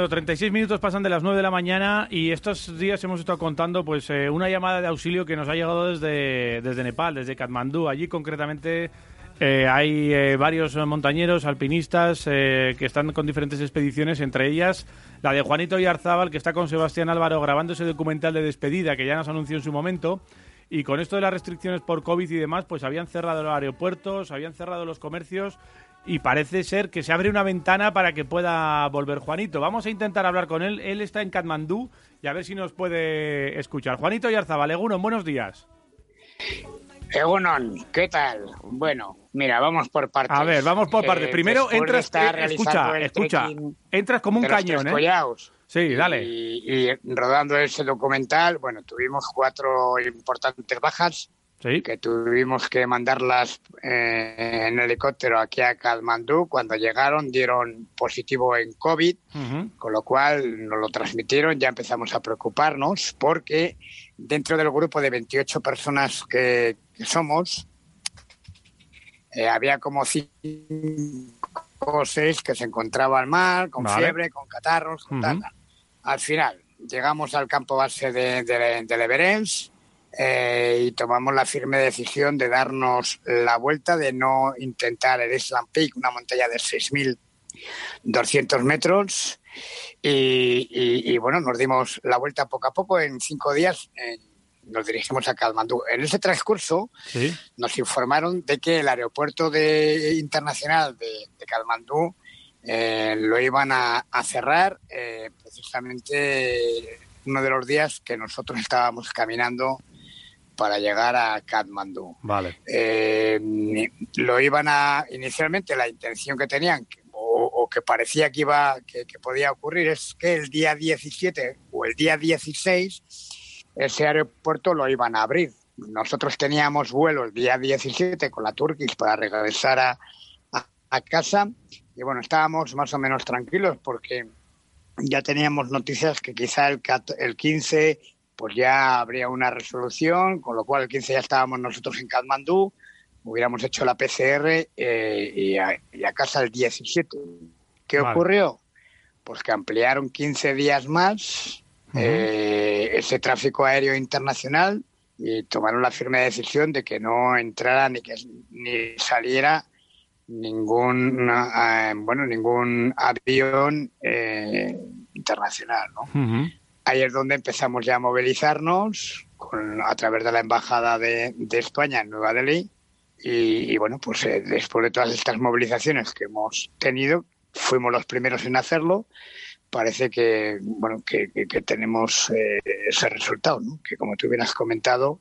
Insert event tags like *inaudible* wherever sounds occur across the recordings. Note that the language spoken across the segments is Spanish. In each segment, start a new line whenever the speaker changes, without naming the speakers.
Bueno, 36 minutos pasan de las 9 de la mañana y estos días hemos estado contando pues eh, una llamada de auxilio que nos ha llegado desde, desde Nepal, desde Katmandú. Allí concretamente eh, hay eh, varios montañeros, alpinistas que están con diferentes expediciones, entre ellas la de Juanito Yarzábal, que está con Sebastián Álvaro grabando ese documental de despedida que ya nos anunció en su momento. Y con esto de las restricciones por COVID y demás, pues habían cerrado los aeropuertos, habían cerrado los comercios y parece ser que se abre una ventana para que pueda volver Juanito. Vamos a intentar hablar con él. Él está en Katmandú y a ver si nos puede escuchar. Juanito Yarzabal, Egunon, buenos días.
Egunon, ¿qué tal? Bueno, mira, vamos por partes.
A ver, vamos por partes. Primero entras, eh, escucha, escucha, entras como un cañón, ¿eh? Sí, dale.
y rodando ese documental, bueno, tuvimos cuatro importantes bajas que tuvimos que mandarlas eh, en helicóptero aquí a Kathmandú. Cuando llegaron dieron positivo en COVID, con lo cual nos lo transmitieron. Ya empezamos a preocuparnos porque dentro del grupo de 28 personas que, somos, eh, había como cinco o seis que se encontraban mal, con fiebre, con catarros, con Al final, llegamos al campo base de, de, de Leverens eh, y tomamos la firme decisión de darnos la vuelta, de no intentar el Island Peak, una montaña de 6.200 metros. Y, bueno, nos dimos la vuelta poco a poco. En cinco días nos dirigimos a Kalmandú. En ese transcurso nos informaron de que el aeropuerto de, internacional de, de Kalmandú eh, lo iban a, cerrar eh, precisamente uno de los días que nosotros estábamos caminando para llegar a Kathmandú.
Vale.
Eh, lo iban a inicialmente la intención que tenían o, que parecía que iba que, podía ocurrir es que el día 17 o el día 16 ese aeropuerto lo iban a abrir. Nosotros teníamos vuelo el día 17 con la Turkish para regresar a, a, casa y bueno, estábamos más o menos tranquilos porque ya teníamos noticias que quizá el, el 15 pues ya habría una resolución, con lo cual el 15 ya estábamos nosotros en Katmandú, hubiéramos hecho la PCR eh, y, a, casa el 17. ¿Qué ocurrió? Pues que ampliaron 15 días más eh, ese tráfico aéreo internacional y tomaron la firme decisión de que no entrara ni que ni saliera ningún eh, bueno ningún avión internacional ¿no? Ahí es donde empezamos ya a movilizarnos a través de la Embajada de, España en Nueva Delhi. Y, bueno, pues eh, después de todas estas movilizaciones que hemos tenido, fuimos los primeros en hacerlo. Parece que, bueno, que, tenemos eh, ese resultado, ¿no? que como tú hubieras comentado,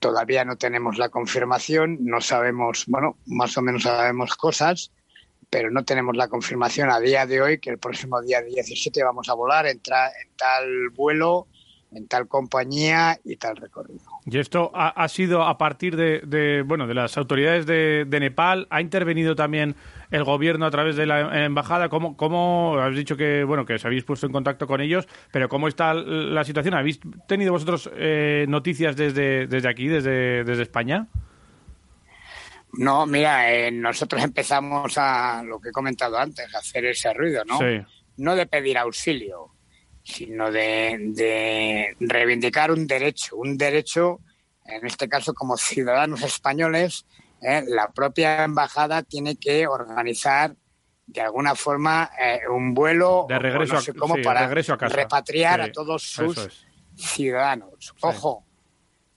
todavía no tenemos la confirmación, no sabemos, bueno, más o menos sabemos cosas, pero no tenemos la confirmación a día de hoy que el próximo día 17 vamos a volar en, tal vuelo, en tal compañía y tal recorrido.
Y esto ha, sido a partir de, bueno de las autoridades de, Nepal. ¿Ha intervenido también el gobierno a través de la embajada? ¿Cómo, cómo habéis dicho que bueno que os habéis puesto en contacto con ellos? Pero cómo está la situación? ¿Habéis tenido vosotros eh, noticias desde, desde aquí, desde, desde España?
No, mira, eh, nosotros empezamos a, lo que he comentado antes, a hacer ese ruido, ¿no? No de pedir auxilio, sino de, reivindicar un derecho, un derecho, en este caso como ciudadanos españoles, eh, la propia embajada tiene que organizar de alguna forma eh, un vuelo
de regreso,
para repatriar a todos sus ciudadanos. Ojo,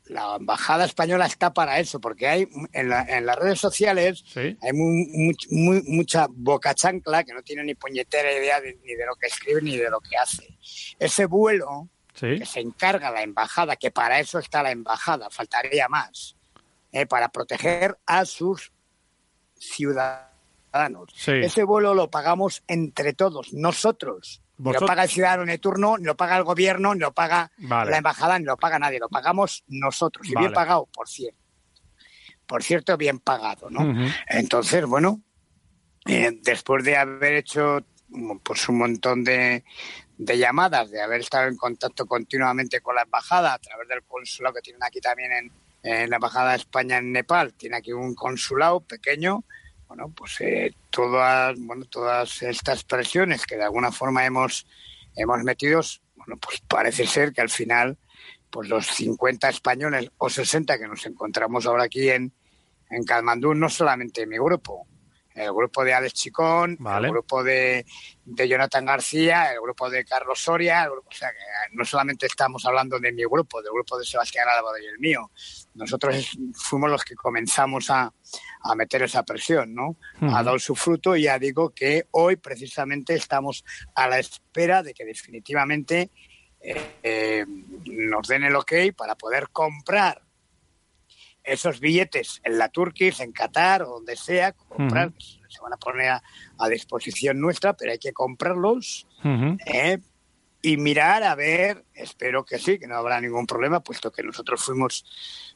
la embajada española está para eso, porque hay en, las redes sociales hay mucha boca chancla que no tiene ni puñetera idea ni de lo que escribe ni de lo que hace. Ese vuelo que se encarga la embajada, que para eso está la embajada, faltaría más, eh, para proteger a sus ciudadanos. Ese vuelo lo pagamos entre todos, nosotros. Lo paga el ciudadano de turno, lo paga el gobierno, lo paga la embajada, ni lo paga nadie. Lo pagamos nosotros. Y bien pagado, por cierto. Por cierto, bien pagado, ¿no? Entonces, bueno, eh, después de haber hecho pues un montón de, de llamadas, de haber estado en contacto continuamente con la embajada a través del consulado que tienen aquí también en, en la embajada de España en Nepal, tiene aquí un consulado pequeño bueno, pues eh, todas, bueno, todas estas presiones que de alguna forma hemos, hemos metido, bueno, pues parece ser que al final, pues los 50 españoles o 60 que nos encontramos ahora aquí en, en Kalmandú, no solamente mi grupo, el grupo de Alex Chicón, el grupo de, de, Jonathan García, el grupo de Carlos Soria, o sea que no solamente estamos hablando de mi grupo, del grupo de Sebastián Álvaro y el mío, nosotros fuimos los que comenzamos a, a meter esa presión, ¿no? Ha dado su fruto y ya digo que hoy precisamente estamos a la espera de que definitivamente eh, nos den el ok para poder comprar esos billetes en la Turquía, en Qatar o donde sea, comprar, se van a poner a, disposición nuestra, pero hay que comprarlos ¿eh? y mirar a ver, espero que sí, que no habrá ningún problema, puesto que nosotros fuimos,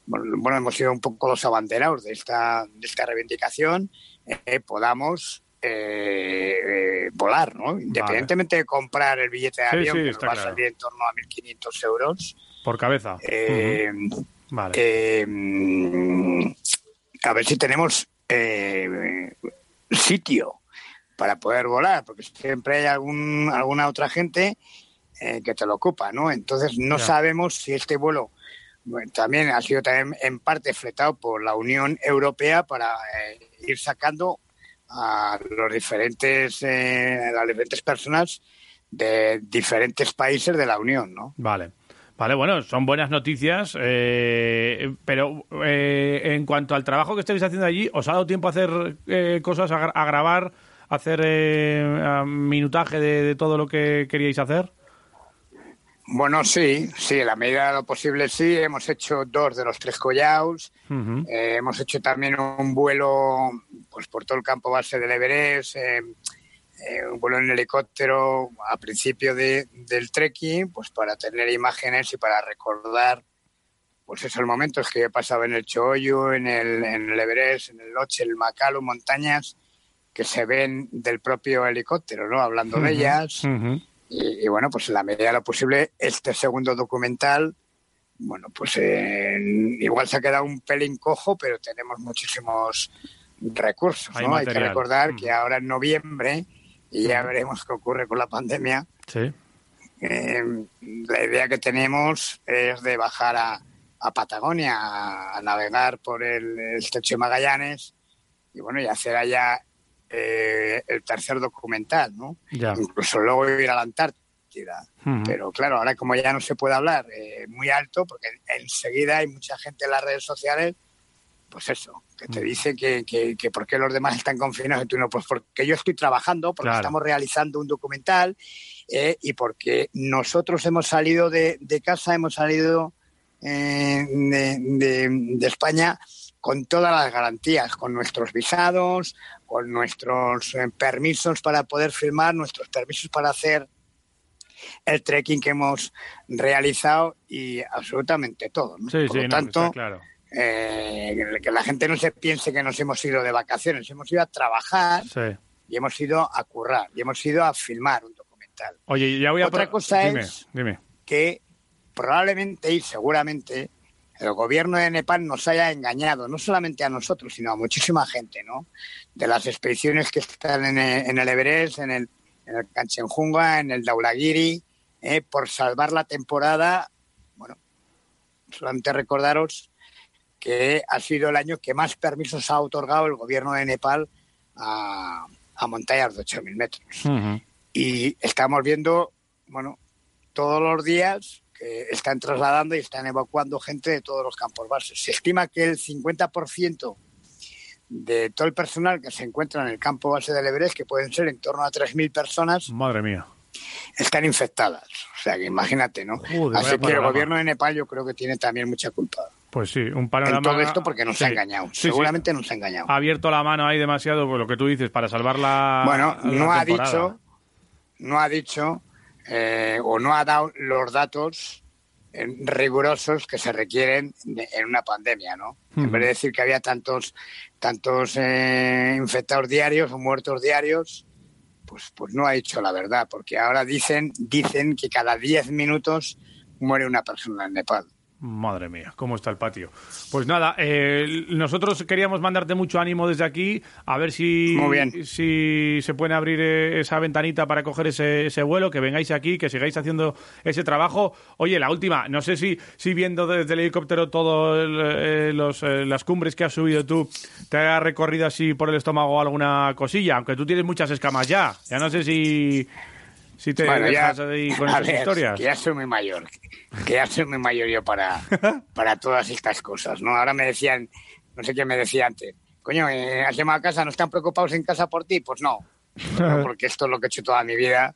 bueno, hemos sido un poco los abanderados de esta, de esta reivindicación, eh, podamos eh, volar, ¿no? Independientemente de comprar el billete de avión, que nos va a salir en torno a 1.500 euros.
Por cabeza.
Vale. Mm, a ver si tenemos eh, sitio para poder volar, porque siempre hay algún, alguna otra gente eh, que te lo ocupa, ¿no? Entonces no sabemos si este vuelo también ha sido también en parte fletado por la Unión Europea para eh, ir sacando a los diferentes, las diferentes personas de diferentes países de la Unión, ¿no?
Vale. Vale, bueno, son buenas noticias, eh, pero eh, en cuanto al trabajo que estáis haciendo allí, ¿os ha dado tiempo a hacer eh, cosas, a, grabar, a hacer minutaje de, todo lo que queríais hacer?
Bueno, sí, sí, en la medida de lo posible sí. Hemos hecho dos de los tres collados. hemos hecho también un vuelo pues por todo el campo base del Everest eh, un vuelo en helicóptero a principio de, del trekking, pues para tener imágenes y para recordar pues esos momentos que he pasado en el Choyo, en el, en el Everest, en el Loche, el Macalo, montañas que se ven del propio helicóptero, ¿no? Hablando de ellas. y, bueno, pues en la medida de lo posible, este segundo documental, bueno, pues igual se ha quedado un pelín cojo, pero tenemos muchísimos recursos, ¿no? Hay que recordar que ahora en noviembre y ya veremos qué ocurre con la pandemia.
Sí.
Eh, la idea que tenemos es de bajar a, Patagonia, a, navegar por el, estrecho de Magallanes y bueno, y hacer allá eh, el tercer documental, ¿no? Incluso luego ir a la Antártida. Pero claro, ahora como ya no se puede hablar eh, muy alto, porque enseguida hay mucha gente en las redes sociales pues eso, que te mm. dice que, que, por qué los demás están confinados y tú no, pues porque yo estoy trabajando, porque estamos realizando un documental eh, y porque nosotros hemos salido de, casa, hemos salido eh, de, España con todas las garantías, con nuestros visados, con nuestros eh, permisos para poder filmar, nuestros permisos para hacer el trekking que hemos realizado y absolutamente todo.
Sí, Por lo tanto, claro
eh, que la gente no se piense que nos hemos ido de vacaciones, hemos ido a trabajar y hemos ido a currar y hemos ido a filmar un documental.
Oye, ya voy a
Otra cosa es que probablemente y seguramente el gobierno de Nepal nos haya engañado, no solamente a nosotros, sino a muchísima gente, ¿no? De las expediciones que están en el, Everest, en el, en el Kanchenjunga, en el Daulagiri, eh, por salvar la temporada. Bueno, solamente recordaros que ha sido el año que más permisos ha otorgado el gobierno de Nepal a, montañas de 8.000 metros. Y estamos viendo, bueno, todos los días que están trasladando y están evacuando gente de todos los campos bases. Se estima que el 50% de todo el personal que se encuentra en el campo base del Everest, que pueden ser en torno a 3.000 personas,
Madre mía.
están infectadas. O sea, que imagínate, ¿no?
Joder,
Así que el gobierno de Nepal yo creo que tiene también mucha culpa
Pues sí, un panorama.
en todo esto porque nos
Sí.
ha engañado.
Sí, sí.
Seguramente nos ha engañado.
Ha abierto la mano ahí demasiado, por lo que tú dices, para salvar la.
Bueno,
la
no ha dicho, no ha dicho eh, o no ha dado los datos eh, rigurosos que se requieren de- en una pandemia, ¿no? En vez de decir que había tantos, tantos eh, infectados diarios o muertos diarios, pues, pues no ha dicho la verdad, porque ahora dicen, dicen que cada 10 minutos muere una persona en Nepal.
Madre mía, cómo está el patio. Pues nada, eh, nosotros queríamos mandarte mucho ánimo desde aquí, a ver si,
Muy bien.
si se puede abrir eh, esa ventanita para coger ese, ese vuelo, que vengáis aquí, que sigáis haciendo ese trabajo. Oye, la última, no sé si, si viendo desde el helicóptero todas las cumbres que has subido tú, te ha recorrido así por el estómago alguna cosilla, aunque tú tienes muchas escamas ya. Ya no sé si, si te
Bueno, ya-
dejas ahí con *laughs* esas
ver,
historias.
Que ya soy muy mayor, que ya soy muy mayor yo para, *laughs* para todas estas cosas, ¿no? Ahora me decían, no sé quién me decía antes, coño, eh, ¿has llamado a casa? ¿No están preocupados en casa por ti? Pues no, no, *laughs* porque esto es lo que he hecho toda mi vida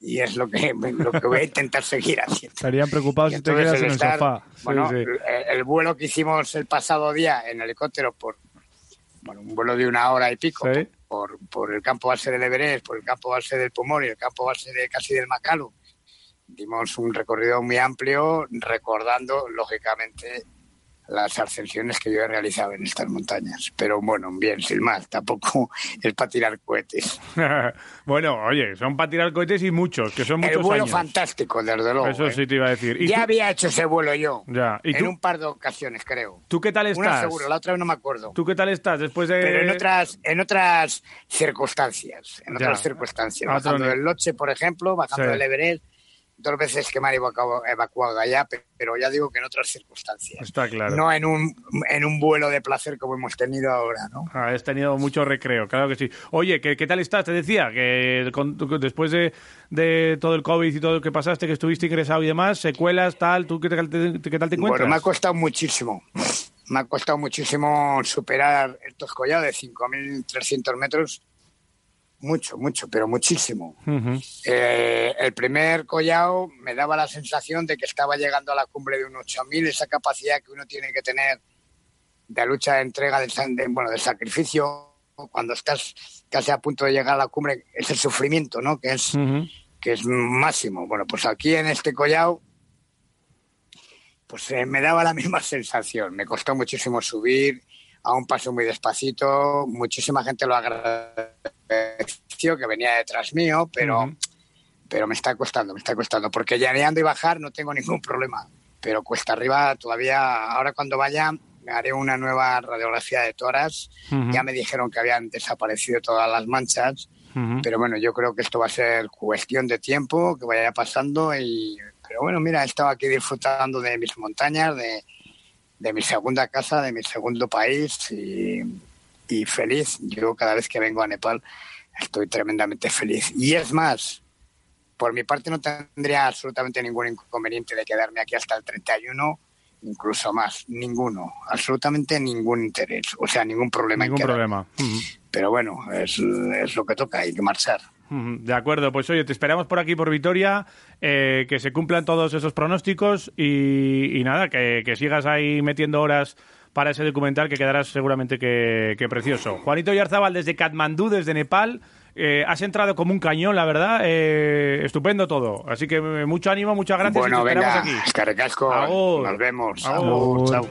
y es lo que, lo que voy a intentar seguir haciendo.
Estarían preocupados si te quedas en el
estar-
sofá.
Bueno,
Sí, sí.
El, el vuelo que hicimos el pasado día en helicóptero por bueno, un vuelo de una hora y pico
Sí.
Por, por el campo base del Everest, por el campo base del Pomor y el campo base de casi del Macalu. Dimos un recorrido muy amplio recordando, lógicamente, las ascensiones que yo he realizado en estas montañas. Pero bueno, bien, sin más, tampoco *laughs* es para tirar cohetes. *laughs*
bueno, oye, son para tirar cohetes y muchos, que son muchos
El vuelo
años.
fantástico, desde luego.
Eso
¿eh?
sí te iba a decir. ¿Y
Ya
tú,
había hecho ese vuelo yo.
Ya, ¿y
en
tú?
un par de ocasiones, creo.
tú qué tal
Una
estás?
seguro, la otra no me acuerdo.
¿Tú qué tal estás después de...?
Pero en otras, en otras circunstancias. En
Ya.
otras circunstancias. Bajando del Loche, por ejemplo, bajando
Sí.
del Everest. Dos veces que me han evacuado, evacuado allá, pe- pero ya digo que en otras circunstancias.
Está claro.
No en un, en un vuelo de placer como hemos tenido ahora, ¿no?
Ah, Has tenido mucho recreo, claro que sí. Oye, ¿qué, qué tal estás? Te decía que con- después de, de todo el COVID y todo lo que pasaste, que estuviste ingresado y demás, secuelas, tal, ¿tú qué, tal te- qué tal te encuentras?
Bueno, me ha costado muchísimo. Me ha costado muchísimo superar estos collados de 5.300 metros. Mucho, mucho, pero muchísimo. Eh, el primer collao me daba la sensación de que estaba llegando a la cumbre de un 8000, esa capacidad que uno tiene que tener de lucha, de entrega, de, de, bueno, de sacrificio, cuando estás casi a punto de llegar a la cumbre, ese sufrimiento, ¿no? Que es, que es máximo. Bueno, pues aquí en este collao, pues eh, me daba la *laughs* misma sensación. Me costó muchísimo subir, a un paso muy despacito, muchísima gente lo agradeció que venía detrás mío, pero
Ujú.
pero me está costando, me está costando, porque llaneando y bajar no tengo ningún problema, pero cuesta arriba todavía, ahora cuando vaya me haré una nueva radiografía de toras,
Ujú.
ya me dijeron que habían desaparecido todas las manchas, pero bueno, yo creo que esto va a ser cuestión de tiempo, que vaya pasando y, pero bueno, mira, he estado aquí disfrutando de mis montañas, de, de mi segunda casa, de mi segundo país y, y feliz. Yo cada vez que vengo a Nepal estoy tremendamente feliz. Y es más, por mi parte no tendría absolutamente ningún inconveniente de quedarme aquí hasta el 31, incluso más, ninguno, absolutamente ningún interés, o sea, ningún problema.
Ningún problema.
Pero bueno, es, es lo que toca, hay que marchar.
De acuerdo, pues oye, te esperamos por aquí, por Vitoria, eh, que se cumplan todos esos pronósticos y, y nada, que, que sigas ahí metiendo horas para ese documental que quedará seguramente que, que precioso. Juanito Yarzábal desde Katmandú, desde Nepal, eh, has entrado como un cañón, la verdad, eh, estupendo todo. Así que eh, mucho ánimo, muchas gracias y
bueno,
esperamos
venga,
aquí.
Nos vemos.
Agur.
Agur, chao.